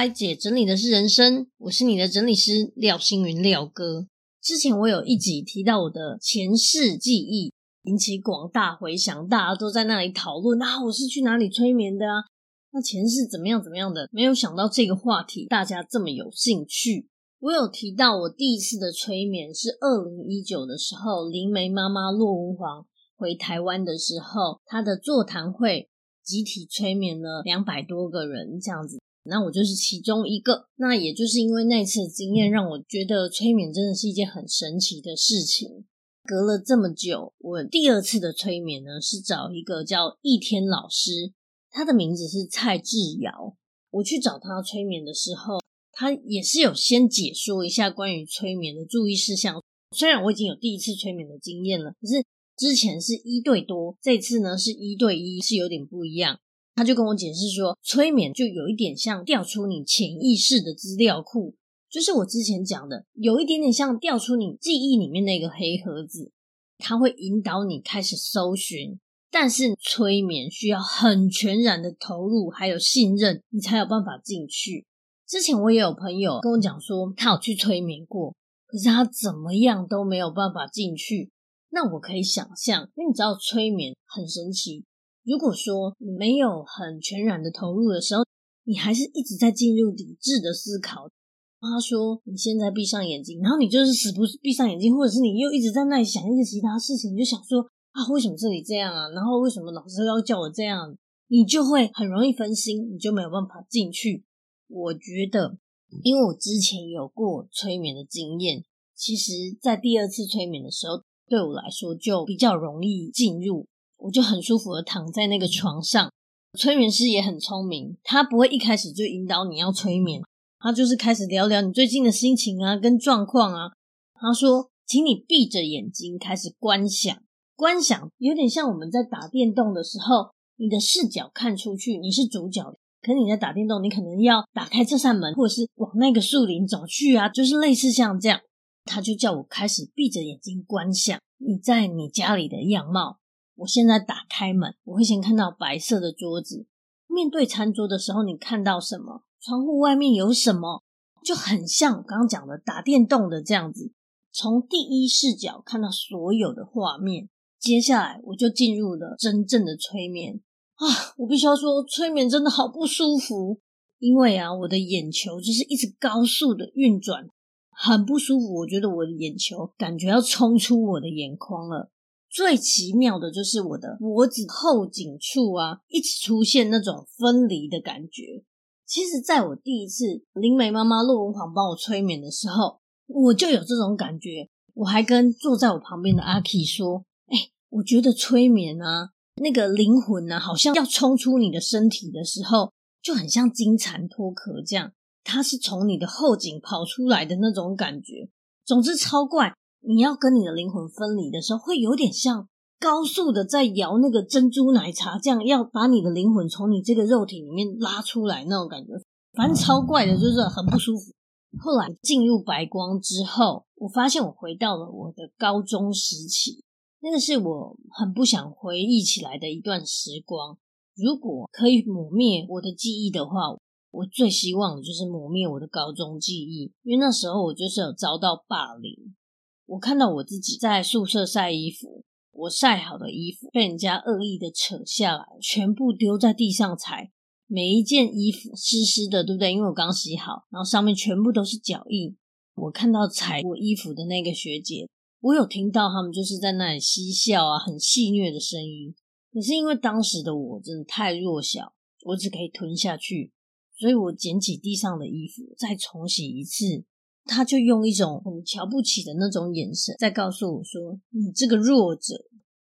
来，姐整理的是人生，我是你的整理师廖星云廖哥。之前我有一集提到我的前世记忆，引起广大回响，大家都在那里讨论啊，我是去哪里催眠的啊？那前世怎么样怎么样的？没有想到这个话题大家这么有兴趣。我有提到我第一次的催眠是二零一九的时候，灵媒妈妈骆文煌回台湾的时候，她的座谈会集体催眠了两百多个人，这样子。那我就是其中一个。那也就是因为那次的经验，让我觉得催眠真的是一件很神奇的事情。隔了这么久，我第二次的催眠呢，是找一个叫易天老师，他的名字是蔡志尧。我去找他催眠的时候，他也是有先解说一下关于催眠的注意事项。虽然我已经有第一次催眠的经验了，可是之前是一对多，这次呢是一对一，是有点不一样。他就跟我解释说，催眠就有一点像调出你潜意识的资料库，就是我之前讲的，有一点点像调出你记忆里面那个黑盒子，它会引导你开始搜寻。但是催眠需要很全然的投入，还有信任，你才有办法进去。之前我也有朋友跟我讲说，他有去催眠过，可是他怎么样都没有办法进去。那我可以想象，因为你知道催眠很神奇。如果说你没有很全然的投入的时候，你还是一直在进入理智的思考。他说：“你现在闭上眼睛，然后你就是死不闭上眼睛，或者是你又一直在那里想一些其他事情，你就想说啊，为什么这里这样啊？然后为什么老师要叫我这样？你就会很容易分心，你就没有办法进去。我觉得，因为我之前有过催眠的经验，其实在第二次催眠的时候，对我来说就比较容易进入。”我就很舒服的躺在那个床上，催眠师也很聪明，他不会一开始就引导你要催眠，他就是开始聊聊你最近的心情啊，跟状况啊。他说，请你闭着眼睛开始观想，观想有点像我们在打电动的时候，你的视角看出去，你是主角，可是你在打电动，你可能要打开这扇门，或者是往那个树林走去啊，就是类似像这样。他就叫我开始闭着眼睛观想你在你家里的样貌。我现在打开门，我会先看到白色的桌子。面对餐桌的时候，你看到什么？窗户外面有什么？就很像我刚刚讲的打电动的这样子，从第一视角看到所有的画面。接下来我就进入了真正的催眠啊！我必须要说，催眠真的好不舒服，因为啊，我的眼球就是一直高速的运转，很不舒服。我觉得我的眼球感觉要冲出我的眼眶了。最奇妙的就是我的脖子后颈处啊，一直出现那种分离的感觉。其实，在我第一次灵媒妈妈骆文煌帮我催眠的时候，我就有这种感觉。我还跟坐在我旁边的阿 K 说：“哎，我觉得催眠啊，那个灵魂啊，好像要冲出你的身体的时候，就很像金蝉脱壳这样，它是从你的后颈跑出来的那种感觉。总之，超怪。”你要跟你的灵魂分离的时候，会有点像高速的在摇那个珍珠奶茶，这样要把你的灵魂从你这个肉体里面拉出来那种感觉，反正超怪的，就是很不舒服。后来进入白光之后，我发现我回到了我的高中时期，那个是我很不想回忆起来的一段时光。如果可以抹灭我的记忆的话，我最希望的就是抹灭我的高中记忆，因为那时候我就是有遭到霸凌。我看到我自己在宿舍晒衣服，我晒好的衣服被人家恶意的扯下来，全部丢在地上踩，每一件衣服湿湿的，对不对？因为我刚洗好，然后上面全部都是脚印。我看到踩我衣服的那个学姐，我有听到他们就是在那里嬉笑啊，很戏谑的声音。可是因为当时的我真的太弱小，我只可以吞下去，所以我捡起地上的衣服，再重洗一次。他就用一种很瞧不起的那种眼神，在告诉我说：“你这个弱者。”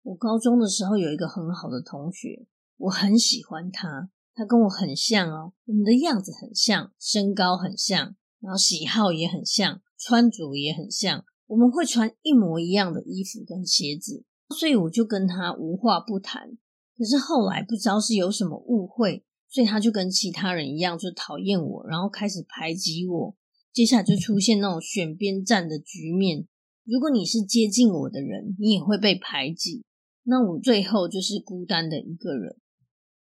我高中的时候有一个很好的同学，我很喜欢他，他跟我很像哦，我们的样子很像，身高很像，然后喜好也很像，穿着也很像，我们会穿一模一样的衣服跟鞋子，所以我就跟他无话不谈。可是后来不知道是有什么误会，所以他就跟其他人一样，就讨厌我，然后开始排挤我。接下来就出现那种选边站的局面。如果你是接近我的人，你也会被排挤。那我最后就是孤单的一个人。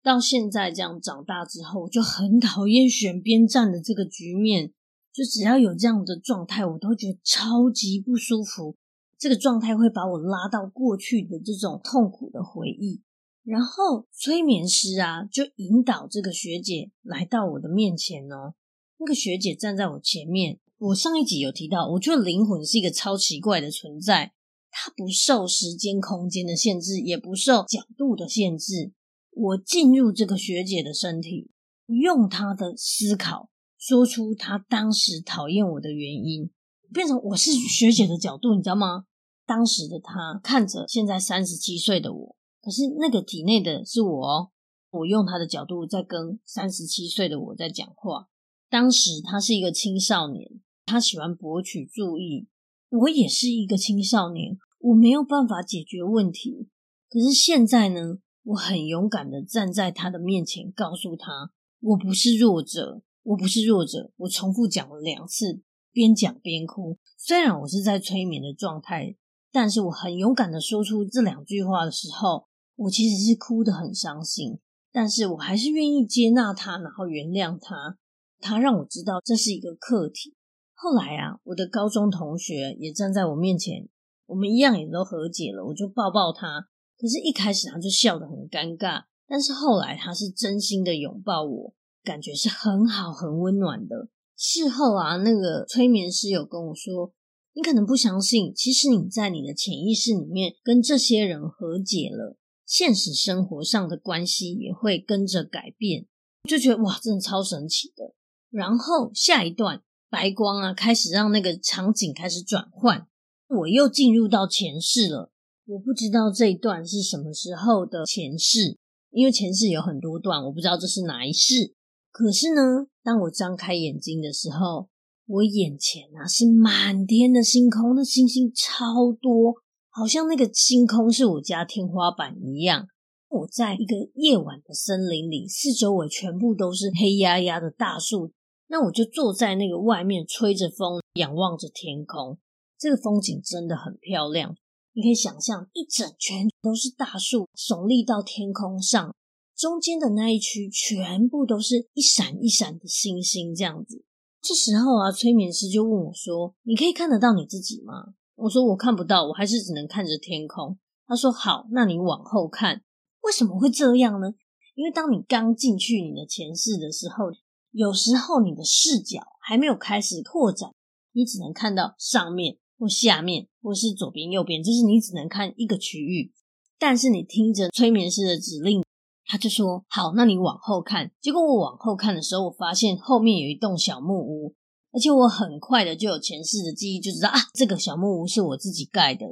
到现在这样长大之后，就很讨厌选边站的这个局面。就只要有这样的状态，我都觉得超级不舒服。这个状态会把我拉到过去的这种痛苦的回忆。然后催眠师啊，就引导这个学姐来到我的面前哦。那个学姐站在我前面。我上一集有提到，我觉得灵魂是一个超奇怪的存在，它不受时间空间的限制，也不受角度的限制。我进入这个学姐的身体，用她的思考。说出她当时讨厌我的原因，变成我是学姐的角度，你知道吗？当时的她看着现在三十七岁的我，可是那个体内的是我哦，我用她的角度在跟三十七岁的我在讲话。当时他是一个青少年，他喜欢博取注意，我也是一个青少年，我没有办法解决问题。可是现在呢，我很勇敢的站在他的面前，告诉他，我不是弱者。我不是弱者，我重复讲了两次，边讲边哭。虽然我是在催眠的状态，但是我很勇敢的说出这两句话的时候，我其实是哭得很伤心，但是我还是愿意接纳他，然后原谅他。他让我知道这是一个课题。后来啊，我的高中同学也站在我面前，我们一样也都和解了，我就抱抱他。可是，一开始他就笑得很尴尬，但是后来他是真心的拥抱我。感觉是很好、很温暖的。事后啊，那个催眠师有跟我说：“你可能不相信，其实你在你的潜意识里面跟这些人和解了，现实生活上的关系也会跟着改变。”就觉得哇，真的超神奇的。然后下一段白光啊，开始让那个场景开始转换，我又进入到前世了。我不知道这一段是什么时候的前世，因为前世有很多段，我不知道这是哪一世。可是呢，当我张开眼睛的时候，我眼前啊是满天的星空，那星星超多，好像那个星空是我家天花板一样。我在一个夜晚的森林里，四周围全部都是黑压压的大树。那我就坐在那个外面，吹着风，仰望着天空。这个风景真的很漂亮，你可以想象，一整圈都是大树，耸立到天空上。中间的那一区全部都是一闪一闪的星星，这样子。这时候啊，催眠师就问我说：“你可以看得到你自己吗？”我说：“我看不到，我还是只能看着天空。”他说：“好，那你往后看。为什么会这样呢？因为当你刚进去你的前世的时候，有时候你的视角还没有开始扩展，你只能看到上面或下面，或是左边右边，就是你只能看一个区域。但是你听着催眠师的指令。他就说：“好，那你往后看。”结果我往后看的时候，我发现后面有一栋小木屋，而且我很快的就有前世的记忆，就知道啊，这个小木屋是我自己盖的。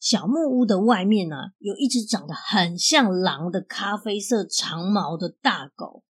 小木屋的外面呢、有一只长得很像狼的咖啡色长毛的大狗，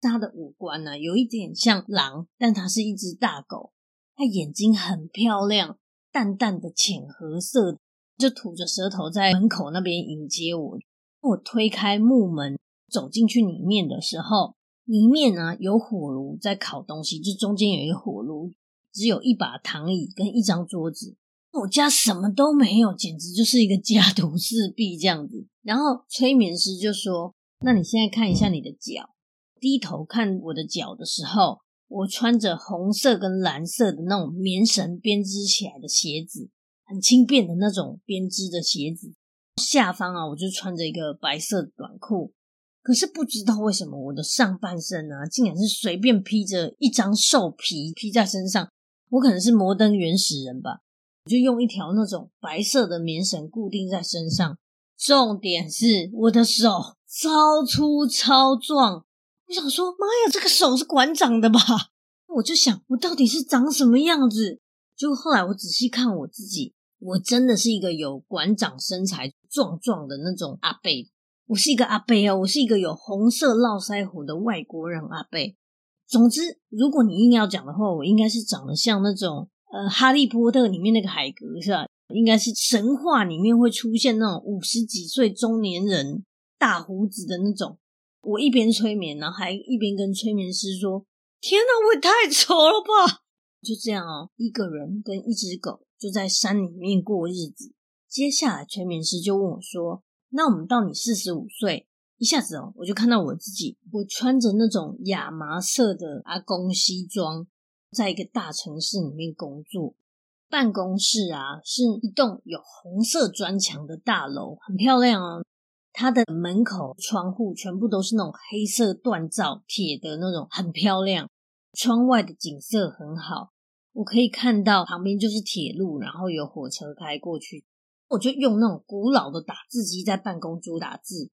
它的五官呢、有一点像狼，但它是一只大狗。它眼睛很漂亮，淡淡的浅褐色，就吐着舌头在门口那边迎接我。我推开木门。走进去里面的时候，里面呢有火炉在烤东西，就中间有一个火炉，只有一把躺椅跟一张桌子。我家什么都没有，简直就是一个家徒四壁这样子。然后催眠师就说：“那你现在看一下你的脚。”低头看我的脚的时候，我穿着红色跟蓝色的那种棉绳编织起来的鞋子，很轻便的那种编织的鞋子。下方啊，我就穿着一个白色短裤。可是不知道为什么我的上半身呢、啊，竟然是随便披着一张兽皮披在身上。我可能是摩登原始人吧，我就用一条那种白色的棉绳固定在身上。重点是我的手超粗超壮，我想说，妈呀，这个手是馆长的吧？我就想，我到底是长什么样子？结果后来我仔细看我自己，我真的是一个有馆长身材、壮壮的那种阿贝。我是一个阿贝哦，我是一个有红色络腮胡的外国人阿贝。总之，如果你硬要讲的话，我应该是长得像那种呃，哈利波特里面那个海格是吧？应该是神话里面会出现那种五十几岁中年人大胡子的那种。我一边催眠，然后还一边跟催眠师说：“天哪，我也太丑了吧！”就这样哦，一个人跟一只狗就在山里面过日子。接下来，催眠师就问我说：“那我们到你四十五岁，一下子哦，我就看到我自己，我穿着那种亚麻色的阿公西装，在一个大城市里面工作。办公室啊，是一栋有红色砖墙的大楼，很漂亮哦。它的门口、窗户全部都是那种黑色锻造铁的那种，很漂亮。窗外的景色很好，我可以看到旁边就是铁路，然后有火车开过去。我就用那种古老的打字机在办公桌打字。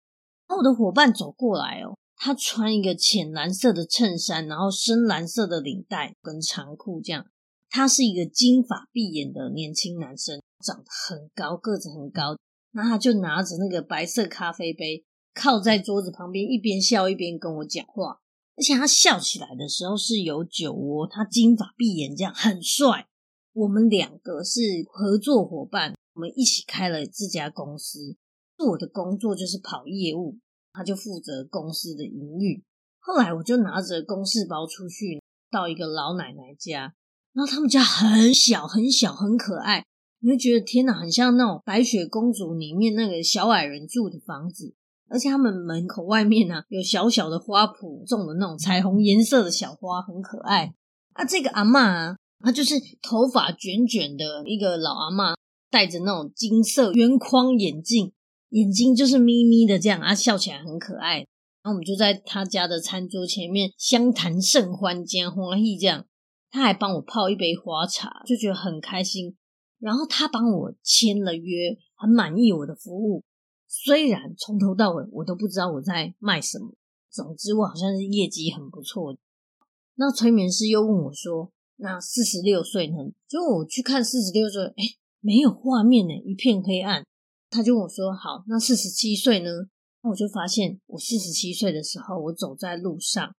然后我的伙伴走过来哦，他穿一个浅蓝色的衬衫，然后深蓝色的领带跟长裤，这样。他是一个金发碧眼的年轻男生，长得很高，个子很高。然后他就拿着那个白色咖啡杯，靠在桌子旁边，一边笑一边跟我讲话。而且他笑起来的时候是有酒窝，他金发碧眼，这样很帅。我们两个是合作伙伴。我们一起开了这家公司，我的工作就是跑业务，他就负责公司的营运。后来我就拿着公事包出去，到一个老奶奶家，然后他们家很小很小很可爱，你会觉得天哪，很像那种白雪公主里面那个小矮人住的房子，而且他们门口外面呢、啊、有小小的花圃，种的那种彩虹颜色的小花，很可爱。啊，这个阿嬷啊，她就是头发卷卷的一个老阿嬷。戴着那种金色圆框眼镜，眼睛就是眯眯的这样啊，笑起来很可爱。然后我们就在他家的餐桌前面相谈甚欢，讲欢喜这样。他还帮我泡一杯花茶，就觉得很开心。然后他帮我签了约，很满意我的服务。虽然从头到尾我都不知道我在卖什么，总之我好像是业绩很不错。那催眠师又问我说：“那四十六岁呢？”就我去看四十六岁，诶没有画面呢，一片黑暗。他就跟我说：“好，那四十七岁呢？”那我就发现，我四十七岁的时候，我走在路上，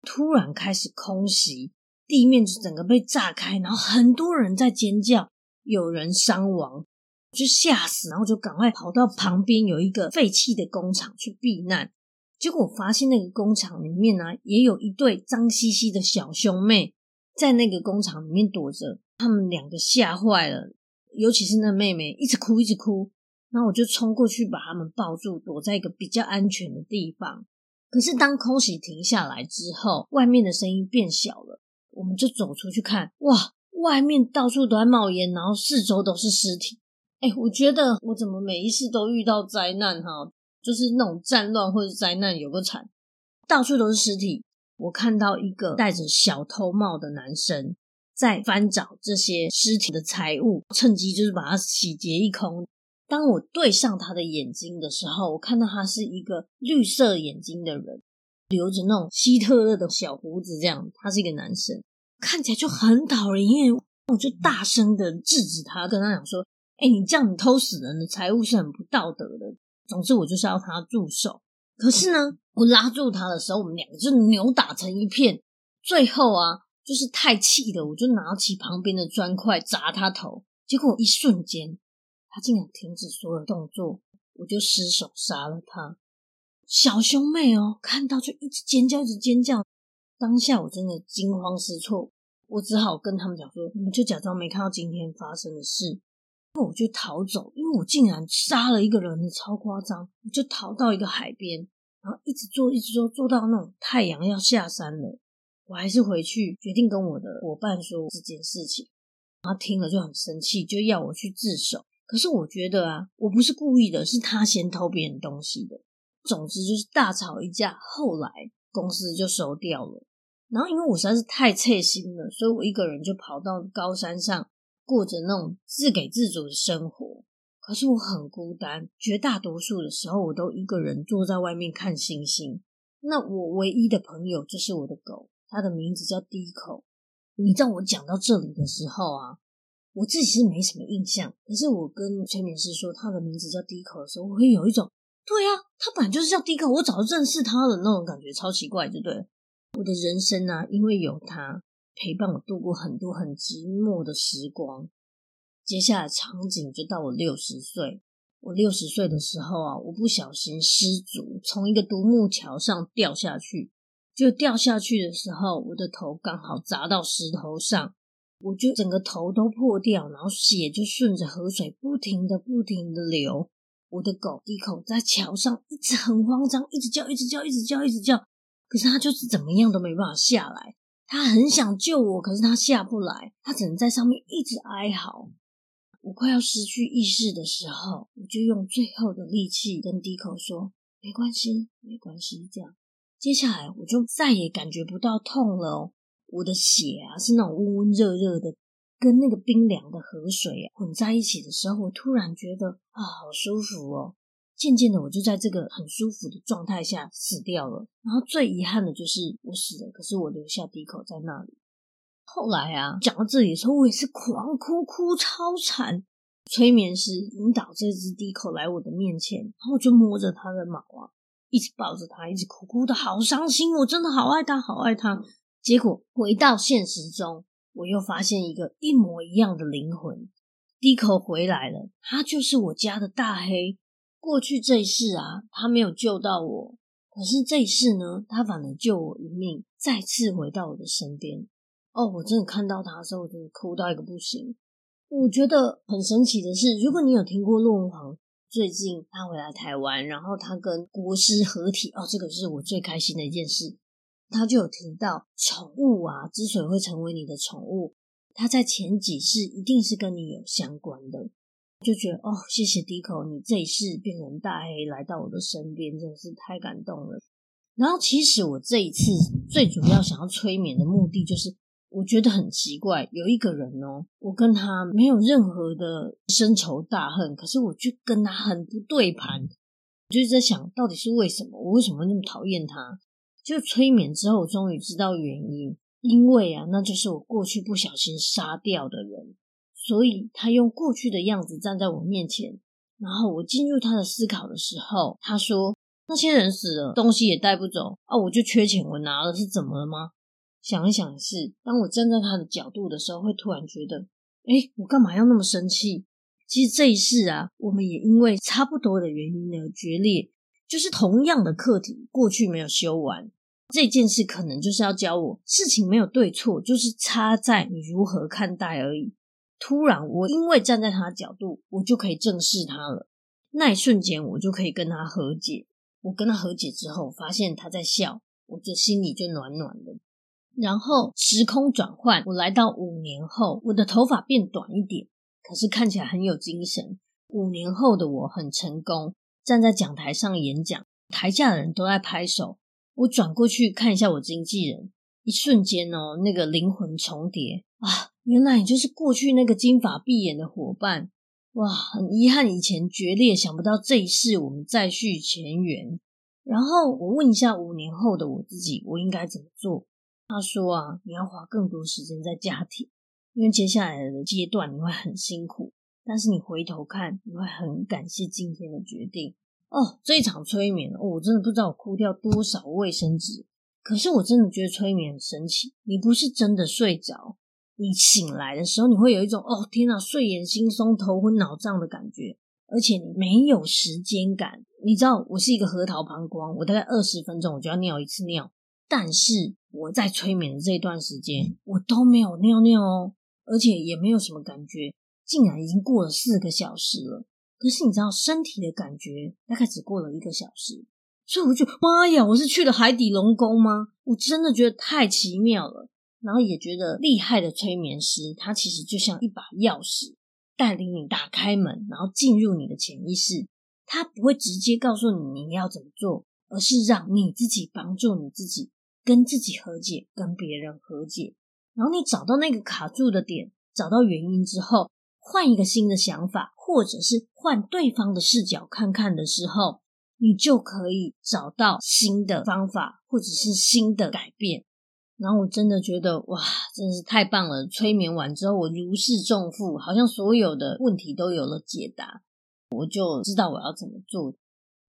突然开始空袭，地面就整个被炸开，然后很多人在尖叫，有人伤亡，就吓死，然后就赶快跑到旁边有一个废弃的工厂去避难。结果我发现那个工厂里面呢、也有一对脏兮兮的小兄妹在那个工厂里面躲着，他们两个吓坏了。尤其是那妹妹一直哭一直哭，然后我就冲过去把他们抱住，躲在一个比较安全的地方。可是当空袭停下来之后，外面的声音变小了，我们就走出去看，哇，外面到处都在冒烟，然后四周都是尸体。哎，我觉得我怎么每一次都遇到灾难哈，就是那种战乱或者灾难有个惨，到处都是尸体。我看到一个戴着小偷帽的男生。在翻找这些尸体的财物，趁机就是把它洗劫一空。当我对上他的眼睛的时候，我看到他是一个绿色眼睛的人，留着那种希特勒的小胡子，这样。他是一个男生，看起来就很讨人厌。我就大声的制止他，跟他讲说：“哎，你这样你偷死人的财物是很不道德的。”总之，我就是要他住手。可是呢，我拉住他的时候，我们两个就扭打成一片。最后啊。就是太气了，我就拿起旁边的砖块砸他头，结果一瞬间，他竟然停止所有动作，我就失手杀了他。小兄妹哦，看到就一直尖叫，一直尖叫。当下我真的惊慌失措，我只好跟他们讲说：“你们就假装没看到今天发生的事。”那我就逃走，因为我竟然杀了一个人，超夸张。我就逃到一个海边，然后一直坐，一直坐，坐到那种太阳要下山了。我还是回去决定跟我的伙伴说这件事情，他听了就很生气，就要我去自首。可是我觉得啊，我不是故意的，是他先偷别人东西的。总之就是大吵一架，后来公司就收掉了。然后因为我实在是太切心了，所以我一个人就跑到高山上，过着那种自给自足的生活。可是我很孤单，绝大多数的时候我都一个人坐在外面看星星。那我唯一的朋友就是我的狗。他的名字叫低口。你知道我讲到这里的时候啊，我自己是没什么印象。可是我跟催眠师说他的名字叫低口的时候，我会有一种，对啊，他本来就是叫低口，我早就认识他的那种感觉，超奇怪，就对。我的人生啊，因为有他陪伴我度过很多很寂寞的时光。接下来场景就到我六十岁，我六十岁的时候啊，我不小心失足从一个独木桥上掉下去，就掉下去的时候，我的头刚好砸到石头上。我就整个头都破掉，然后血就顺着河水不停的、不停的流。我的狗迪口在桥上一直很慌张，一直叫、一直叫、一直叫、一直叫。可是他就是怎么样都没办法下来。他很想救我，可是他下不来，他只能在上面一直哀嚎。我快要失去意识的时候，我就用最后的力气跟迪口说：“没关系，没关系。”这样，接下来我就再也感觉不到痛了。我的血啊，是那种温温热热的，跟那个冰凉的河水啊混在一起的时候，我突然觉得啊，好舒服哦。渐渐的，我就在这个很舒服的状态下死掉了。然后最遗憾的就是我死了，可是我留下迪口在那里。后来啊，讲到这里的时候，我也是狂哭，哭超惨。催眠师引导这只迪口来我的面前，然后我就摸着它的毛啊，一直抱着它，一直哭，哭的好伤心。我真的好爱它，好爱它。结果回到现实中，我又发现一个一模一样的灵魂。迪口回来了，他就是我家的大黑。过去这一世啊，他没有救到我，可是这一世呢，他反而救我一命，再次回到我的身边。哦，我真的看到他的时候，我真的哭到一个不行。我觉得很神奇的是，如果你有听过陆文煌最近他回来台湾，然后他跟国师合体，哦，这个是我最开心的一件事。他就有提到宠物啊，之所以会成为你的宠物，他在前几世一定是跟你有相关的。就觉得哦，谢谢迪口，你这一次变成大黑来到我的身边，真的是太感动了。然后其实我这一次最主要想要催眠的目的，就是我觉得很奇怪，有一个人哦，我跟他没有任何的深仇大恨，可是我却跟他很不对盘，我就在想到底是为什么，我为什么那么讨厌他？就催眠之后，我终于知道原因。因为啊，那就是我过去不小心杀掉的人，所以他用过去的样子站在我面前。然后我进入他的思考的时候，他说：“那些人死了，东西也带不走啊，我就缺钱，我拿了是怎么了吗？”想一想是，当我站在他的角度的时候，会突然觉得：“诶，我干嘛要那么生气？”其实这一世啊，我们也因为差不多的原因而决裂。就是同样的课题，过去没有修完，这件事可能就是要教我，事情没有对错，就是差在你如何看待而已。突然，我因为站在他的角度，我就可以正视他了。那一瞬间，我就可以跟他和解。我跟他和解之后，发现他在笑，我就心里就暖暖的。然后时空转换，我来到五年后，我的头发变短一点，可是看起来很有精神。五年后的我很成功。站在讲台上演讲，台下的人都在拍手。我转过去看一下我经纪人，一瞬间哦，那个灵魂重叠啊，原来你就是过去那个金发碧眼的伙伴。哇，很遗憾以前决裂，想不到这一世我们再续前缘。然后我问一下五年后的我自己，我应该怎么做？他说啊，你要花更多时间在家庭，因为接下来的阶段你会很辛苦。但是你回头看，你会很感谢今天的决定哦。这一场催眠，我真的不知道我哭掉多少卫生纸。可是我真的觉得催眠很神奇。你不是真的睡着，你醒来的时候，你会有一种哦天哪，睡眼惺忪、头昏脑胀的感觉，而且你没有时间感。你知道，我是一个核桃膀胱，我大概二十分钟我就要尿一次尿。但是我在催眠的这一段时间，我都没有尿尿哦，而且也没有什么感觉。竟然已经过了四个小时了，可是你知道身体的感觉大概只过了一个小时，所以我就妈呀，我是去了海底龙宫吗？我真的觉得太奇妙了，然后也觉得厉害的催眠师，他其实就像一把钥匙，带领你打开门，然后进入你的潜意识。他不会直接告诉你你要怎么做，而是让你自己帮助你自己，跟自己和解，跟别人和解。然后你找到那个卡住的点，找到原因之后。换一个新的想法，或者是换对方的视角看看的时候，你就可以找到新的方法，或者是新的改变。然后我真的觉得，哇，真是太棒了！催眠完之后，我如释重负，好像所有的问题都有了解答，我就知道我要怎么做。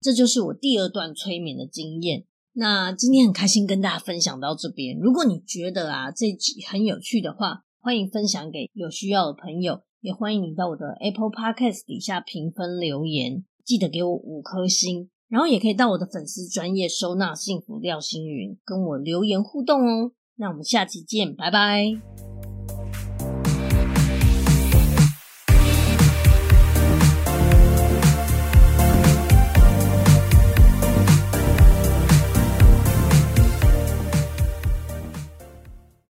这就是我第二段催眠的经验。那今天很开心跟大家分享到这边。如果你觉得啊这集很有趣的话，欢迎分享给有需要的朋友，也欢迎你到我的 Apple Podcast 底下评分留言，记得给我五颗星。然后也可以到我的粉丝专业收纳幸福廖星云跟我留言互动哦。那我们下期见，拜拜。